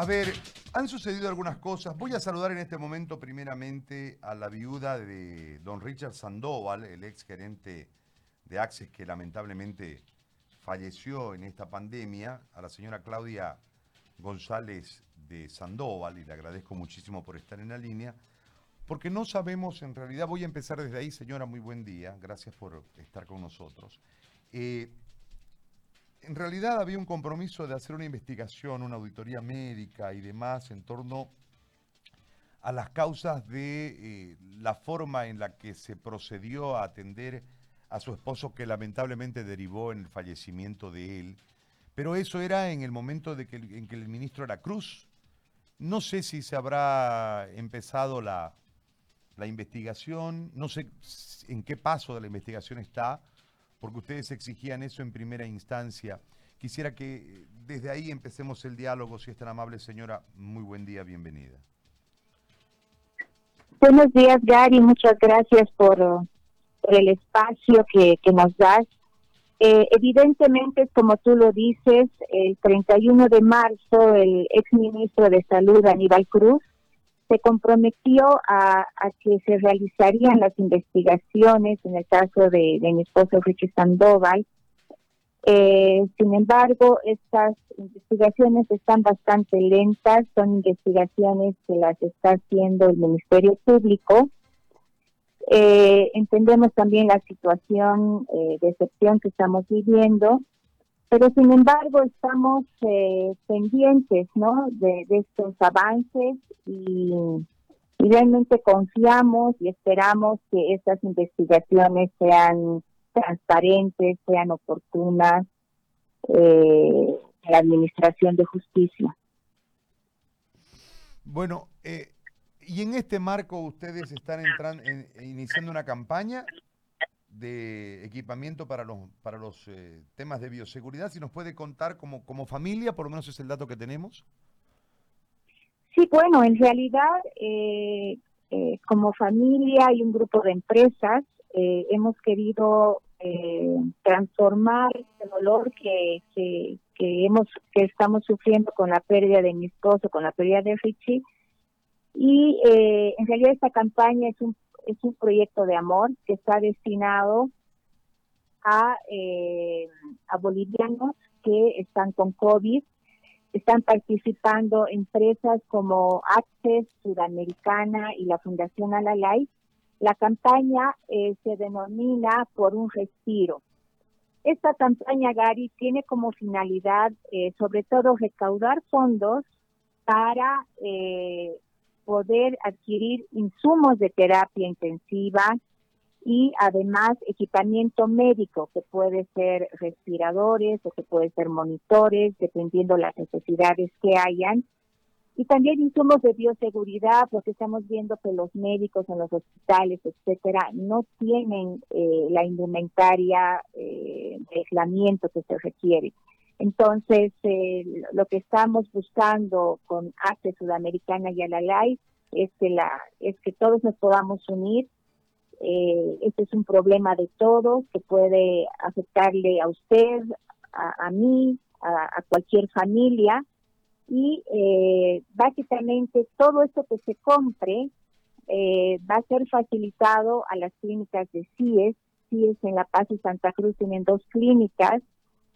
A ver, han sucedido algunas cosas. Voy a saludar en este momento primeramente a la viuda de don Richard Sandoval, el ex gerente de Access que lamentablemente falleció en esta pandemia, a la señora Claudia González de Sandoval, y le agradezco muchísimo por estar en la línea, porque no sabemos, en realidad, voy a empezar desde ahí, señora, muy buen día, gracias por estar con nosotros. Eh, en realidad había un compromiso de hacer una investigación, una auditoría médica y demás en torno a las causas de eh, la forma en la que se procedió a atender a su esposo que lamentablemente derivó en el fallecimiento de él. Pero eso era en el momento de en que el ministro era Cruz. No sé si se habrá empezado la, la investigación, no sé en qué paso de la investigación está, porque ustedes exigían eso en primera instancia. Quisiera que eh, desde ahí empecemos el diálogo, si es tan amable señora. Muy buen día, bienvenida. Buenos días, Gary. Muchas gracias por, el espacio que, nos das. Eh, evidentemente, como tú lo dices, el 31 de marzo el exministro de Salud, Aníbal Cruz, se comprometió a, que se realizarían las investigaciones en el caso de, mi esposo Richie Sandoval. Eh, sin embargo, estas investigaciones están bastante lentas, son investigaciones que las está haciendo el Ministerio Público. Eh, entendemos también la situación eh, de excepción que estamos viviendo pero sin embargo estamos eh, pendientes ¿no? de, estos avances y, realmente confiamos y esperamos que estas investigaciones sean transparentes, sean oportunas eh, en la Administración de Justicia. Bueno, eh, y en este marco ustedes están entrando, iniciando una campaña de equipamiento para los, para los eh, temas de bioseguridad. Si nos puede contar como, como familia, por lo menos es el dato que tenemos. Sí, bueno, en realidad eh, eh, como familia y un grupo de empresas hemos querido transformar el dolor que, que, que, hemos que estamos sufriendo con la pérdida de mi esposo, con la pérdida de Richie. Y en realidad esta campaña es un es un proyecto de amor que está destinado a, eh, a bolivianos que están con COVID. Están participando empresas como Access Sudamericana y la Fundación Alalay. La campaña eh, se denomina Por un Respiro. Esta campaña, Gary, tiene como finalidad, eh, sobre todo, recaudar fondos para eh, poder adquirir insumos de terapia intensiva y además equipamiento médico que puede ser respiradores o que puede ser monitores dependiendo las necesidades que hayan. Y también insumos de bioseguridad porque estamos viendo que los médicos en los hospitales etcétera no tienen eh, la indumentaria eh, de aislamiento que se requiere entonces, eh, lo que estamos buscando con ACE Sudamericana y Alalay es que, la, es que todos nos podamos unir. Eh, este es un problema de todos que puede afectarle a usted, a, mí, a, cualquier familia. Y eh, básicamente todo esto que se compre eh, va a ser facilitado a las clínicas de CIES. CIES en La Paz y Santa Cruz tienen dos clínicas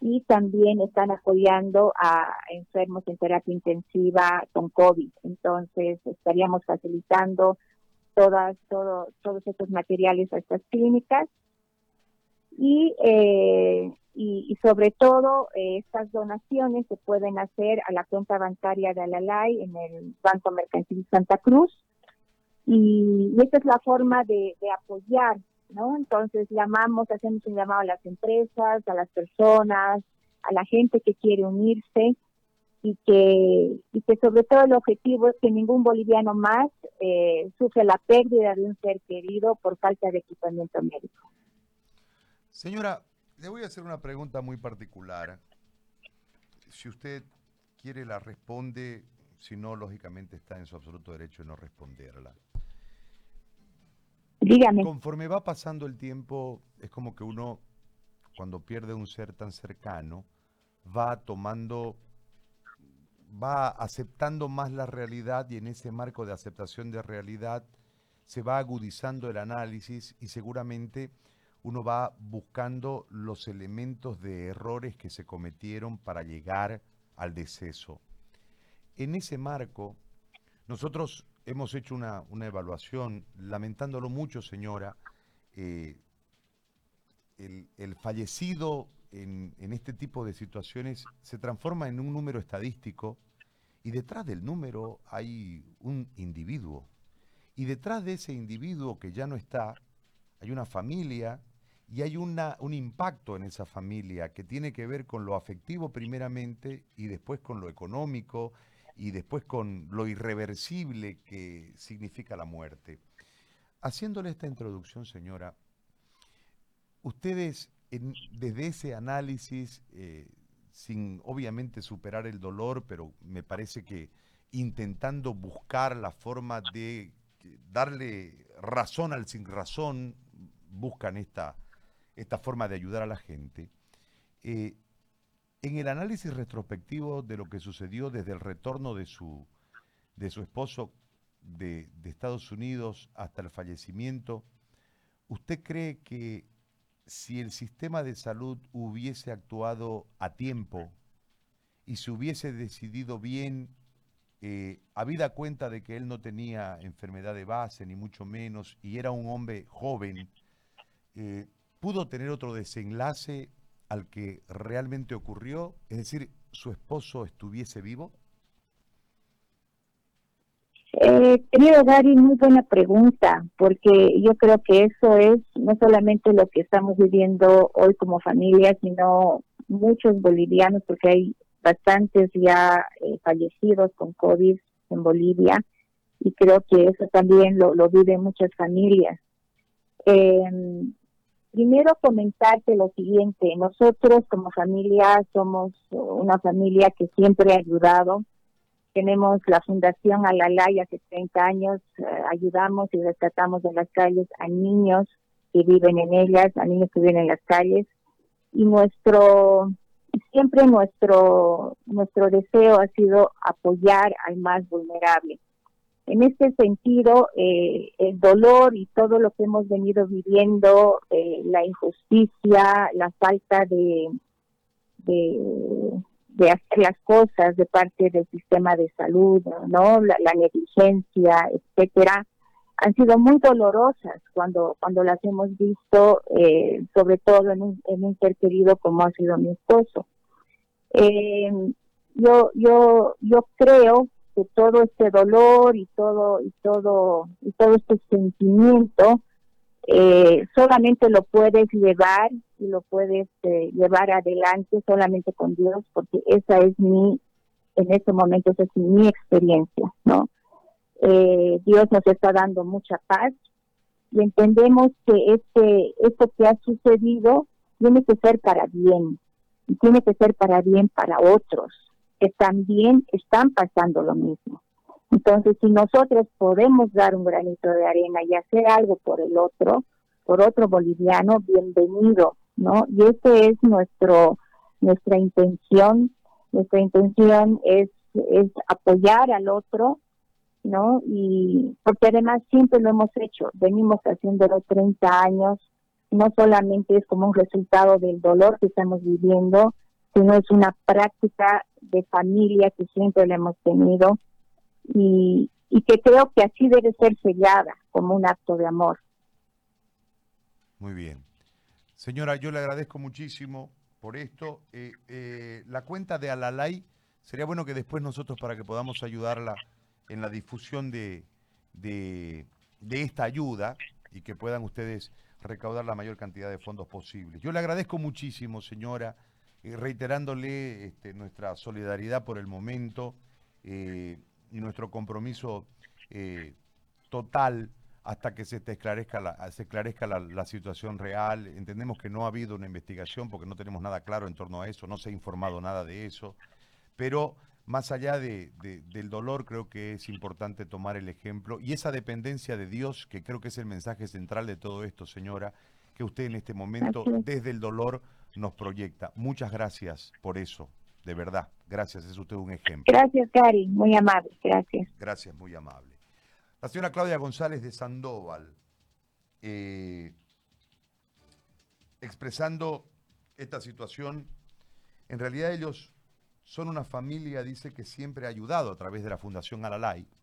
y también están apoyando a enfermos en terapia intensiva con COVID. Entonces, estaríamos facilitando todas, todo, todos estos materiales a estas clínicas y, eh, y, sobre todo eh, estas donaciones se pueden hacer a la cuenta bancaria de Alalay en el Banco Mercantil Santa Cruz y, y esta es la forma de, de apoyar ¿no? Entonces llamamos, hacemos un llamado a las empresas, a las personas, a la gente que quiere unirse y que, y que sobre todo el objetivo es que ningún boliviano más eh, la pérdida de un ser querido por falta de equipamiento médico. Señora, le voy a hacer una pregunta muy particular. Si usted quiere la responde, si no, lógicamente está en su absoluto derecho de no responderla. Conforme va pasando el tiempo, es como que uno, cuando pierde un ser tan cercano, va tomando, va aceptando más la realidad y en ese marco de aceptación de realidad se va agudizando el análisis y seguramente uno va buscando los elementos de errores que se cometieron para llegar al deceso. En ese marco, nosotros hemos hecho una, evaluación, lamentándolo mucho, señora, eh, el, fallecido en, en, este tipo de situaciones se transforma en un número estadístico y detrás del número hay un individuo. Y detrás de ese individuo que ya no está, hay una familia y hay una, un impacto en esa familia que tiene que ver con lo afectivo primeramente y después con lo económico y después con lo irreversible que significa la muerte. Haciéndole esta introducción, señora, ustedes desde ese análisis, eh, sin obviamente superar el dolor, pero me parece que intentando buscar la forma de darle razón al sin razón, buscan esta, esta forma de ayudar a la gente. Eh, en el análisis retrospectivo de lo que sucedió desde el retorno de su, de su esposo de, Estados Unidos hasta el fallecimiento, ¿usted cree que si el sistema de salud hubiese actuado a tiempo y se hubiese decidido bien, eh, habida cuenta de que él no tenía enfermedad de base, ni mucho menos, y era un hombre joven, eh, pudo tener otro desenlace al que realmente ocurrió? Es decir, su esposo estuviese vivo? Eh, querido Gary, muy buena pregunta, porque yo creo que eso es no solamente lo que estamos viviendo hoy como familia, sino muchos bolivianos, porque hay bastantes ya eh, fallecidos con COVID en Bolivia, y creo que eso también lo, lo viven muchas familias. Eh, Primero comentarte lo siguiente, nosotros como familia somos una familia que siempre ha ayudado. Tenemos la Fundación Alalay hace 30 años, eh, ayudamos y rescatamos de las calles a niños que viven en ellas, a niños que viven en las calles. Y nuestro, siempre nuestro, nuestro deseo ha sido apoyar al más vulnerable. En este sentido, eh, el dolor y todo lo que hemos venido viviendo, eh, la injusticia, la falta de, de, las cosas de parte del sistema de salud, no, la, negligencia, etcétera, han sido muy dolorosas cuando cuando las hemos visto, eh, sobre todo en un, en un ser querido como ha sido mi esposo. yo yo yo creo que todo este dolor y todo y todo y todo este sentimiento eh, solamente lo puedes llevar y lo puedes eh, llevar adelante solamente con Dios porque esa es mi en este momento esa es mi experiencia no eh, Dios nos está dando mucha paz y entendemos que este esto que ha sucedido tiene que ser para bien y tiene que ser para bien para otros que también están pasando lo mismo. Entonces, si nosotros podemos dar un granito de arena y hacer algo por el otro, por otro boliviano, bienvenido, ¿no? Y ese es nuestro nuestra intención. Nuestra intención es es apoyar al otro, ¿no? Y porque además siempre lo hemos hecho, venimos haciendo los 30 años, no solamente es como un resultado del dolor que estamos viviendo, sino es una práctica de familia que siempre le hemos tenido y, que creo que así debe ser sellada como un acto de amor. Muy bien. Señora, yo le agradezco muchísimo por esto. Eh, eh, la cuenta de Alalay, sería bueno que después nosotros, para que podamos ayudarla en la difusión de, de, de esta ayuda y que puedan ustedes recaudar la mayor cantidad de fondos posibles. Yo le agradezco muchísimo, señora reiterándole este, nuestra solidaridad por el momento eh, y nuestro compromiso eh, total hasta que se te esclarezca, la, se esclarezca la, situación real. Entendemos que no ha habido una investigación porque no tenemos nada claro en torno a eso, no se ha informado nada de eso, pero más allá de, del dolor creo que es importante tomar el ejemplo y esa dependencia de Dios, que creo que es el mensaje central de todo esto, señora, que usted en este momento, desde el dolor, nos proyecta. Muchas gracias por eso. de verdad. Gracias, es usted un ejemplo. Gracias, Gary, muy amable, gracias. Gracias, muy amable. La señora Claudia González de Sandoval, eh, expresando esta situación, en realidad ellos son una familia, dice, que siempre ha ayudado a través de la Fundación Alalay